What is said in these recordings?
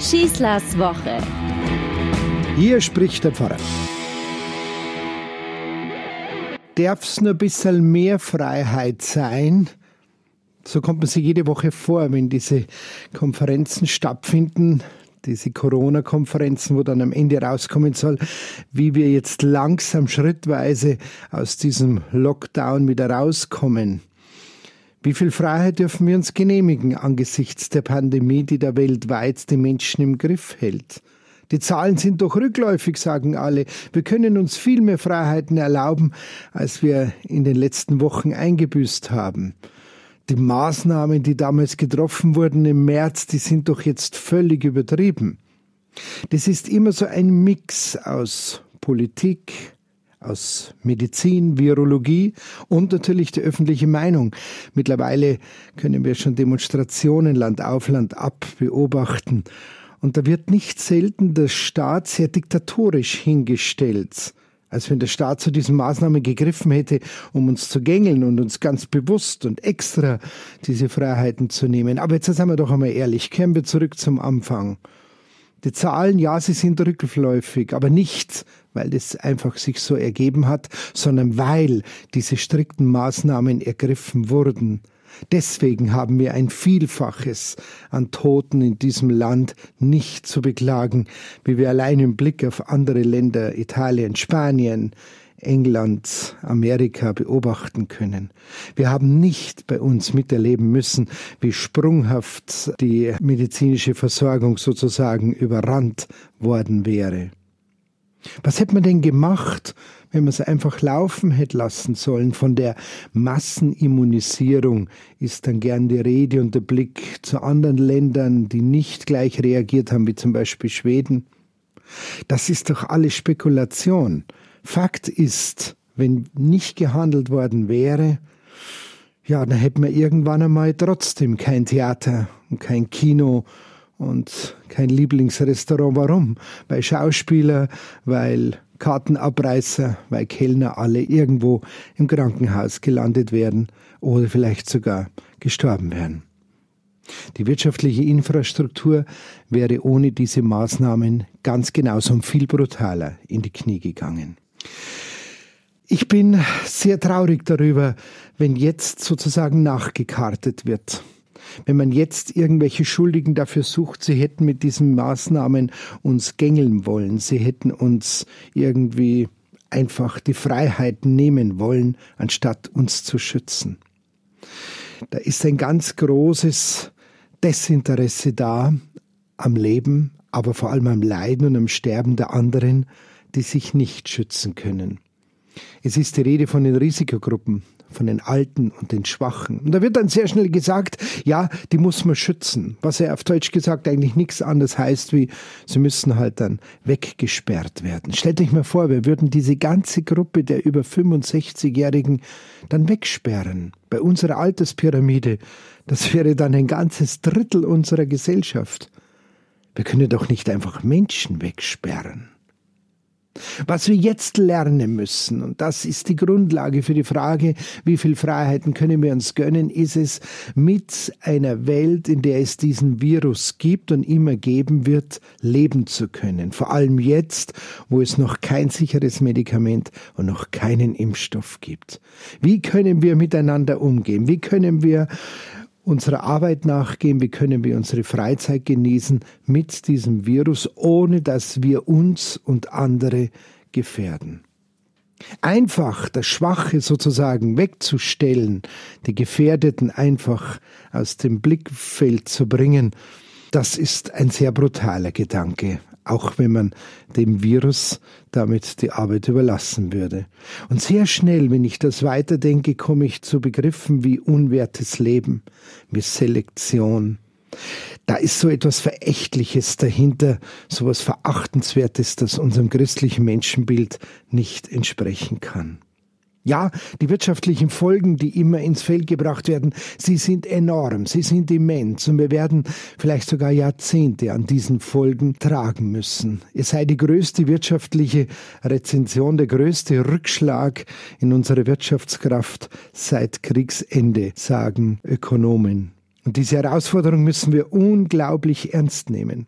Schießlers Woche. Hier spricht der Pfarrer. Darf es nur ein bisschen mehr Freiheit sein? So kommt man sich jede Woche vor, wenn diese Konferenzen stattfinden, diese Corona-Konferenzen, wo dann am Ende rauskommen soll, wie wir jetzt langsam schrittweise aus diesem Lockdown wieder rauskommen. Wie viel Freiheit dürfen wir uns genehmigen angesichts der Pandemie, die da weltweit die Menschen im Griff hält? Die Zahlen sind doch rückläufig, sagen alle. Wir können uns viel mehr Freiheiten erlauben, als wir in den letzten Wochen eingebüßt haben. Die Maßnahmen, die damals getroffen wurden im März, die sind doch jetzt völlig übertrieben. Das ist immer so ein Mix aus Politik, aus Medizin, Virologie und natürlich die öffentliche Meinung. Mittlerweile können wir schon Demonstrationen Land auf Land ab beobachten. Und da wird nicht selten der Staat sehr diktatorisch hingestellt als wenn der Staat zu diesen Maßnahmen gegriffen hätte, um uns zu gängeln und uns ganz bewusst und extra diese Freiheiten zu nehmen. Aber jetzt sind wir doch einmal ehrlich, kehren wir zurück zum Anfang. Die Zahlen, ja, sie sind rückläufig, aber nicht, weil das einfach sich so ergeben hat, sondern weil diese strikten Maßnahmen ergriffen wurden. Deswegen haben wir ein Vielfaches an Toten in diesem Land nicht zu beklagen, wie wir allein im Blick auf andere Länder, Italien, Spanien, England, Amerika beobachten können. Wir haben nicht bei uns miterleben müssen, wie sprunghaft die medizinische Versorgung sozusagen überrannt worden wäre. Was hätte man denn gemacht, wenn man es einfach laufen hätte lassen sollen? Von der Massenimmunisierung ist dann gern die Rede und der Blick zu anderen Ländern, die nicht gleich reagiert haben, wie zum Beispiel Schweden. Das ist doch alles Spekulation. Fakt ist, wenn nicht gehandelt worden wäre, ja, dann hätten wir irgendwann einmal trotzdem kein Theater und kein Kino und kein Lieblingsrestaurant. Warum? Weil Schauspieler, weil Kartenabreißer, weil Kellner alle irgendwo im Krankenhaus gelandet werden oder vielleicht sogar gestorben wären. Die wirtschaftliche Infrastruktur wäre ohne diese Maßnahmen ganz genauso viel brutaler in die Knie gegangen. Ich bin sehr traurig darüber, wenn jetzt sozusagen nachgekartet wird wenn man jetzt irgendwelche Schuldigen dafür sucht, sie hätten mit diesen Maßnahmen uns gängeln wollen, sie hätten uns irgendwie einfach die Freiheit nehmen wollen, anstatt uns zu schützen. Da ist ein ganz großes Desinteresse da am Leben, aber vor allem am Leiden und am Sterben der anderen, die sich nicht schützen können. Es ist die Rede von den Risikogruppen, von den Alten und den Schwachen. Und da wird dann sehr schnell gesagt, ja, die muss man schützen. Was ja auf Deutsch gesagt eigentlich nichts anderes heißt, wie sie müssen halt dann weggesperrt werden. Stellt euch mal vor, wir würden diese ganze Gruppe der über 65-Jährigen dann wegsperren. Bei unserer Alterspyramide, das wäre dann ein ganzes Drittel unserer Gesellschaft. Wir können doch nicht einfach Menschen wegsperren. Was wir jetzt lernen müssen, und das ist die Grundlage für die Frage, wie viel Freiheiten können wir uns gönnen, ist es, mit einer Welt, in der es diesen Virus gibt und immer geben wird, leben zu können. Vor allem jetzt, wo es noch kein sicheres Medikament und noch keinen Impfstoff gibt. Wie können wir miteinander umgehen? Wie können wir unserer Arbeit nachgehen, wie können wir unsere Freizeit genießen mit diesem Virus, ohne dass wir uns und andere gefährden. Einfach das Schwache sozusagen wegzustellen, die Gefährdeten einfach aus dem Blickfeld zu bringen, das ist ein sehr brutaler Gedanke, auch wenn man dem Virus damit die Arbeit überlassen würde. Und sehr schnell, wenn ich das weiterdenke, komme ich zu Begriffen wie unwertes Leben, wie Selektion. Da ist so etwas Verächtliches dahinter, so etwas Verachtenswertes, das unserem christlichen Menschenbild nicht entsprechen kann. Ja, die wirtschaftlichen Folgen, die immer ins Feld gebracht werden, sie sind enorm, sie sind immens und wir werden vielleicht sogar Jahrzehnte an diesen Folgen tragen müssen. Es sei die größte wirtschaftliche Rezension, der größte Rückschlag in unserer Wirtschaftskraft seit Kriegsende, sagen Ökonomen. Und diese Herausforderung müssen wir unglaublich ernst nehmen.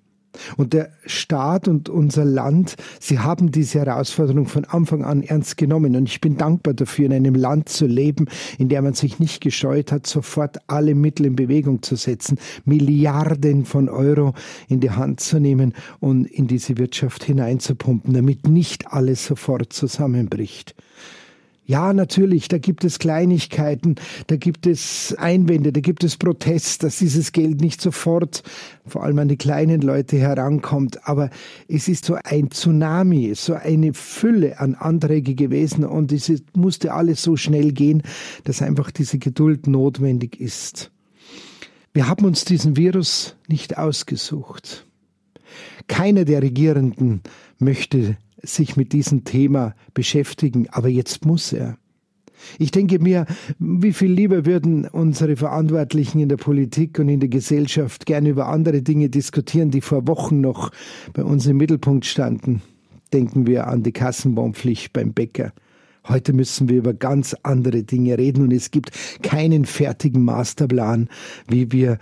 Und der Staat und unser Land, sie haben diese Herausforderung von Anfang an ernst genommen. Und ich bin dankbar dafür, in einem Land zu leben, in dem man sich nicht gescheut hat, sofort alle Mittel in Bewegung zu setzen, Milliarden von Euro in die Hand zu nehmen und in diese Wirtschaft hineinzupumpen, damit nicht alles sofort zusammenbricht. Ja, natürlich, da gibt es Kleinigkeiten, da gibt es Einwände, da gibt es Protest, dass dieses Geld nicht sofort vor allem an die kleinen Leute herankommt. Aber es ist so ein Tsunami, so eine Fülle an Anträge gewesen und es musste alles so schnell gehen, dass einfach diese Geduld notwendig ist. Wir haben uns diesen Virus nicht ausgesucht. Keiner der Regierenden möchte sich mit diesem Thema beschäftigen, aber jetzt muss er. Ich denke mir, wie viel lieber würden unsere Verantwortlichen in der Politik und in der Gesellschaft gerne über andere Dinge diskutieren, die vor Wochen noch bei uns im Mittelpunkt standen. Denken wir an die Kassenbonpflicht beim Bäcker. Heute müssen wir über ganz andere Dinge reden und es gibt keinen fertigen Masterplan, wie wir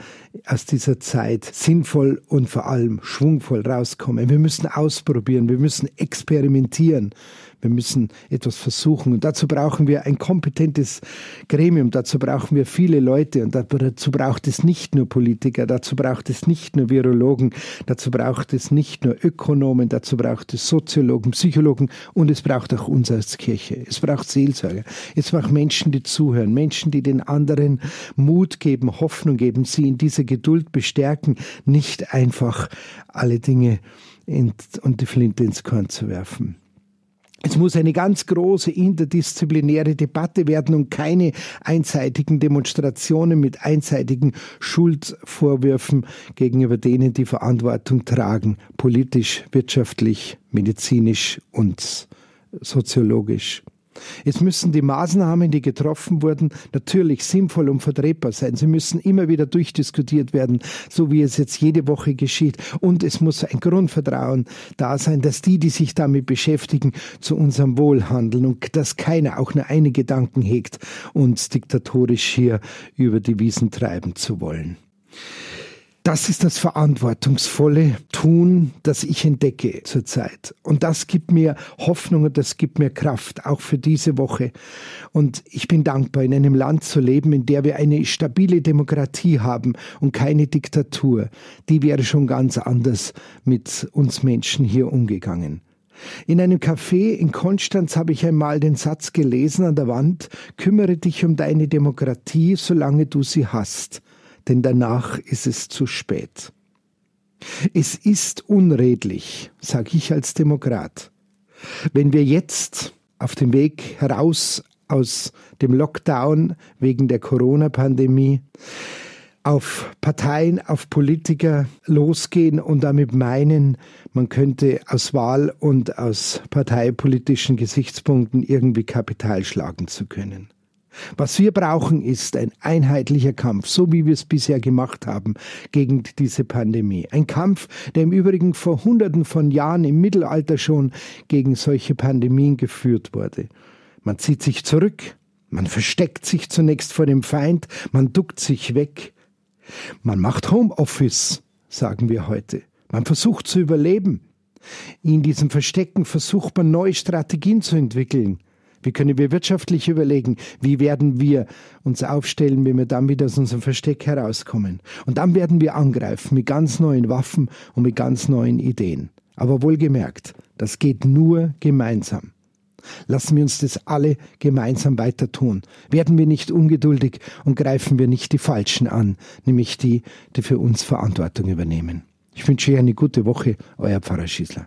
aus dieser Zeit sinnvoll und vor allem schwungvoll rauskommen. Wir müssen ausprobieren, wir müssen experimentieren. Wir müssen etwas versuchen. Und dazu brauchen wir ein kompetentes Gremium. Dazu brauchen wir viele Leute. Und dazu braucht es nicht nur Politiker. Dazu braucht es nicht nur Virologen. Dazu braucht es nicht nur Ökonomen. Dazu braucht es Soziologen, Psychologen. Und es braucht auch uns als Kirche. Es braucht Seelsorger. Es braucht Menschen, die zuhören. Menschen, die den anderen Mut geben, Hoffnung geben, sie in dieser Geduld bestärken. Nicht einfach alle Dinge in, und die Flinte ins Korn zu werfen. Es muss eine ganz große interdisziplinäre Debatte werden und keine einseitigen Demonstrationen mit einseitigen Schuldvorwürfen gegenüber denen, die Verantwortung tragen, politisch, wirtschaftlich, medizinisch und soziologisch. Es müssen die Maßnahmen, die getroffen wurden, natürlich sinnvoll und vertretbar sein. Sie müssen immer wieder durchdiskutiert werden, so wie es jetzt jede Woche geschieht. Und es muss ein Grundvertrauen da sein, dass die, die sich damit beschäftigen, zu unserem Wohl handeln und dass keiner auch nur eine Gedanken hegt, uns diktatorisch hier über die Wiesen treiben zu wollen. Das ist das verantwortungsvolle Tun, das ich entdecke zurzeit. Und das gibt mir Hoffnung und das gibt mir Kraft, auch für diese Woche. Und ich bin dankbar, in einem Land zu leben, in der wir eine stabile Demokratie haben und keine Diktatur. Die wäre schon ganz anders mit uns Menschen hier umgegangen. In einem Café in Konstanz habe ich einmal den Satz gelesen an der Wand, kümmere dich um deine Demokratie, solange du sie hast denn danach ist es zu spät. Es ist unredlich, sage ich als Demokrat, wenn wir jetzt auf dem Weg heraus aus dem Lockdown wegen der Corona-Pandemie auf Parteien, auf Politiker losgehen und damit meinen, man könnte aus Wahl- und aus parteipolitischen Gesichtspunkten irgendwie Kapital schlagen zu können. Was wir brauchen, ist ein einheitlicher Kampf, so wie wir es bisher gemacht haben gegen diese Pandemie. Ein Kampf, der im Übrigen vor Hunderten von Jahren im Mittelalter schon gegen solche Pandemien geführt wurde. Man zieht sich zurück, man versteckt sich zunächst vor dem Feind, man duckt sich weg. Man macht Homeoffice, sagen wir heute. Man versucht zu überleben. In diesem Verstecken versucht man neue Strategien zu entwickeln. Wie können wir wirtschaftlich überlegen? Wie werden wir uns aufstellen, wenn wir dann wieder aus unserem Versteck herauskommen? Und dann werden wir angreifen mit ganz neuen Waffen und mit ganz neuen Ideen. Aber wohlgemerkt, das geht nur gemeinsam. Lassen wir uns das alle gemeinsam weiter tun. Werden wir nicht ungeduldig und greifen wir nicht die Falschen an, nämlich die, die für uns Verantwortung übernehmen. Ich wünsche euch eine gute Woche, euer Pfarrer Schießler.